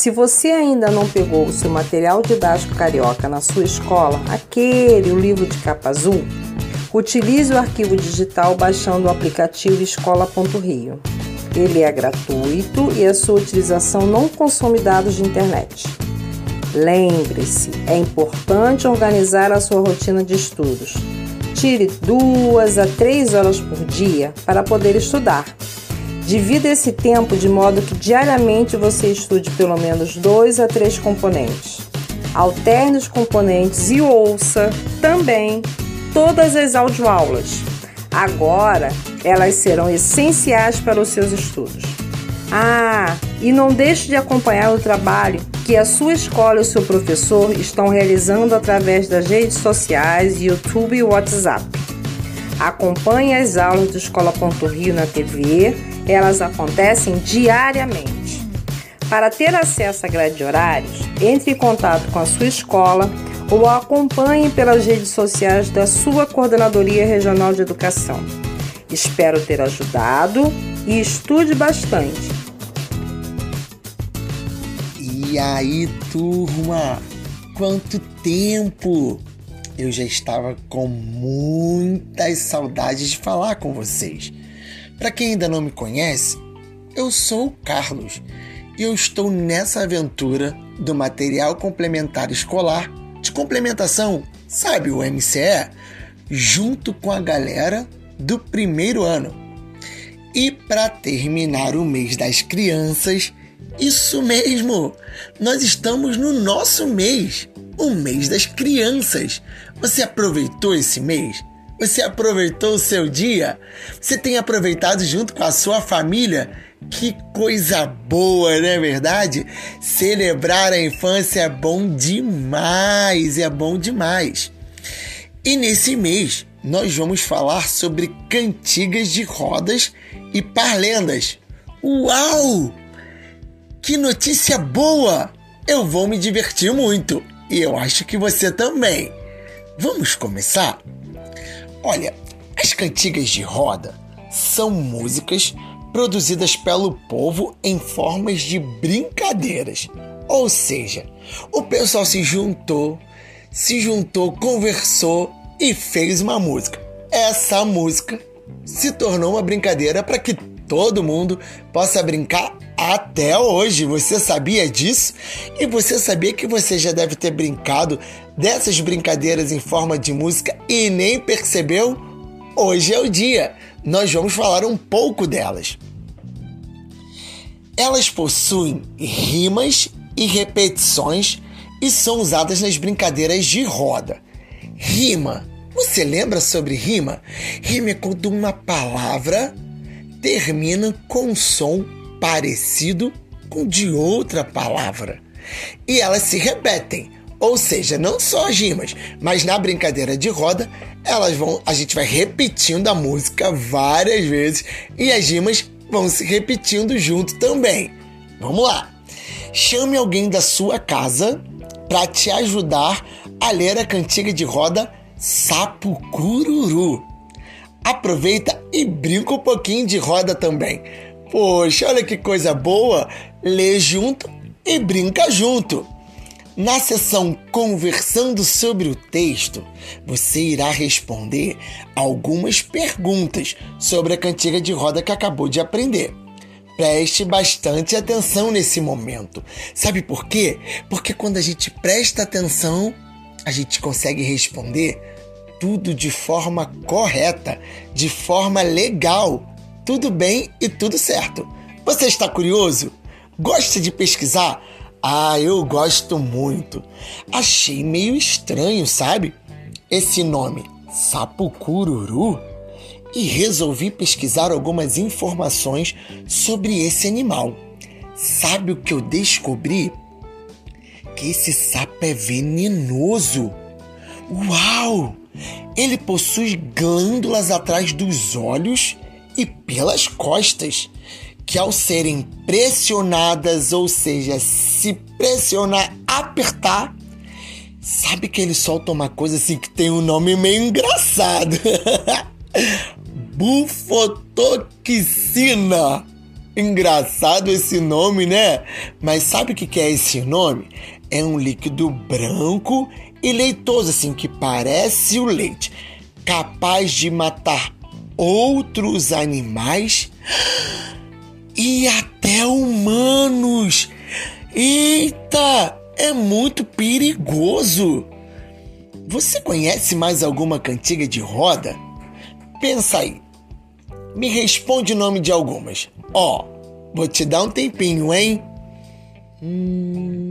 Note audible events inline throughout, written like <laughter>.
Se você ainda não pegou o seu material didático carioca na sua escola, aquele, o livro de capa azul, utilize o arquivo digital baixando o aplicativo escola.rio. Ele é gratuito e a sua utilização não consome dados de internet. Lembre-se, é importante organizar a sua rotina de estudos. Tire duas a três horas por dia para poder estudar. Divida esse tempo de modo que diariamente você estude pelo menos dois a três componentes. Alterne os componentes e ouça também todas as audioaulas. Agora elas serão essenciais para os seus estudos. Ah, e não deixe de acompanhar o trabalho que a sua escola e o seu professor estão realizando através das redes sociais, YouTube e WhatsApp. Acompanhe as aulas do Escola.rio na TV, elas acontecem diariamente. Para ter acesso à grade de horários, entre em contato com a sua escola ou acompanhe pelas redes sociais da sua Coordenadoria Regional de Educação. Espero ter ajudado e estude bastante. E aí, turma? Quanto tempo! Eu já estava com muitas saudades de falar com vocês. Para quem ainda não me conhece, eu sou o Carlos e eu estou nessa aventura do material complementar escolar de complementação, sabe o MCE, junto com a galera do primeiro ano. E para terminar o mês das crianças, isso mesmo! Nós estamos no nosso mês, o mês das crianças. Você aproveitou esse mês? Você aproveitou o seu dia? Você tem aproveitado junto com a sua família? Que coisa boa, não é verdade? Celebrar a infância é bom demais, é bom demais. E nesse mês nós vamos falar sobre cantigas de rodas e parlendas. Uau! Que notícia boa! Eu vou me divertir muito e eu acho que você também. Vamos começar? Olha, as cantigas de roda são músicas produzidas pelo povo em formas de brincadeiras. Ou seja, o pessoal se juntou, se juntou, conversou e fez uma música. Essa música se tornou uma brincadeira para que todo mundo possa brincar até hoje. Você sabia disso? E você sabia que você já deve ter brincado dessas brincadeiras em forma de música e nem percebeu? Hoje é o dia. Nós vamos falar um pouco delas. Elas possuem rimas e repetições e são usadas nas brincadeiras de roda. Rima. Você lembra sobre rima? Rima é quando uma palavra termina com um som parecido com de outra palavra. E elas se repetem, ou seja, não só as rimas, mas na brincadeira de roda, elas vão, a gente vai repetindo a música várias vezes e as rimas vão se repetindo junto também. Vamos lá. Chame alguém da sua casa para te ajudar a ler a cantiga de roda Sapo Cururu. Aproveita e brinca um pouquinho de roda também. Poxa, olha que coisa boa! Lê junto e brinca junto. Na sessão Conversando sobre o texto, você irá responder algumas perguntas sobre a cantiga de roda que acabou de aprender. Preste bastante atenção nesse momento. Sabe por quê? Porque quando a gente presta atenção, a gente consegue responder tudo de forma correta, de forma legal. Tudo bem e tudo certo. Você está curioso? Gosta de pesquisar? Ah, eu gosto muito. Achei meio estranho, sabe? Esse nome, Sapo Cururu, e resolvi pesquisar algumas informações sobre esse animal. Sabe o que eu descobri? Que esse sapo é venenoso. Uau! Ele possui glândulas atrás dos olhos e pelas costas, que ao serem pressionadas, ou seja, se pressionar, apertar, sabe que ele solta uma coisa assim que tem um nome meio engraçado. <laughs> Bufotoxina. Engraçado esse nome, né? Mas sabe o que é esse nome? É um líquido branco e leitoso, assim, que parece o leite, capaz de matar outros animais e até humanos. Eita, é muito perigoso. Você conhece mais alguma cantiga de roda? Pensa aí. Me responde o nome de algumas. Ó, oh, vou te dar um tempinho, hein? Hum,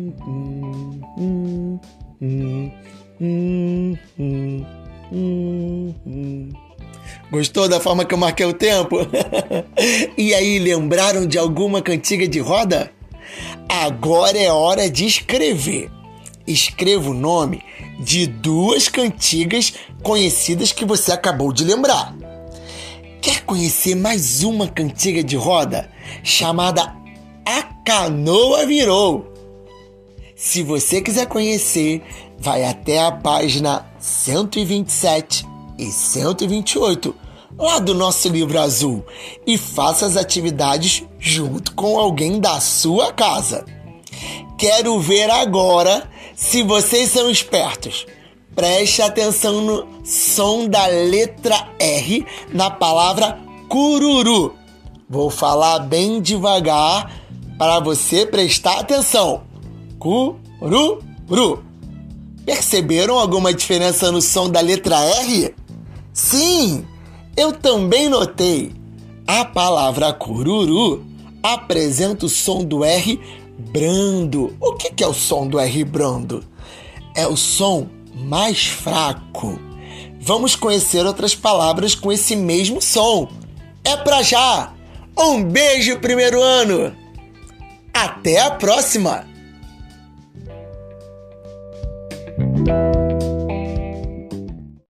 Gostou da forma que eu marquei o tempo? <laughs> e aí, lembraram de alguma cantiga de roda? Agora é hora de escrever. Escreva o nome de duas cantigas conhecidas que você acabou de lembrar. Quer conhecer mais uma cantiga de roda chamada A Canoa Virou? Se você quiser conhecer, vai até a página 127 e 128 lá do nosso livro azul e faça as atividades junto com alguém da sua casa. Quero ver agora se vocês são espertos. Preste atenção no som da letra R na palavra cururu. Vou falar bem devagar para você prestar atenção. Cururu. Perceberam alguma diferença no som da letra R? Sim, eu também notei. A palavra cururu apresenta o som do R brando. O que é o som do R brando? É o som mais fraco. Vamos conhecer outras palavras com esse mesmo som. É pra já! Um beijo, primeiro ano! Até a próxima!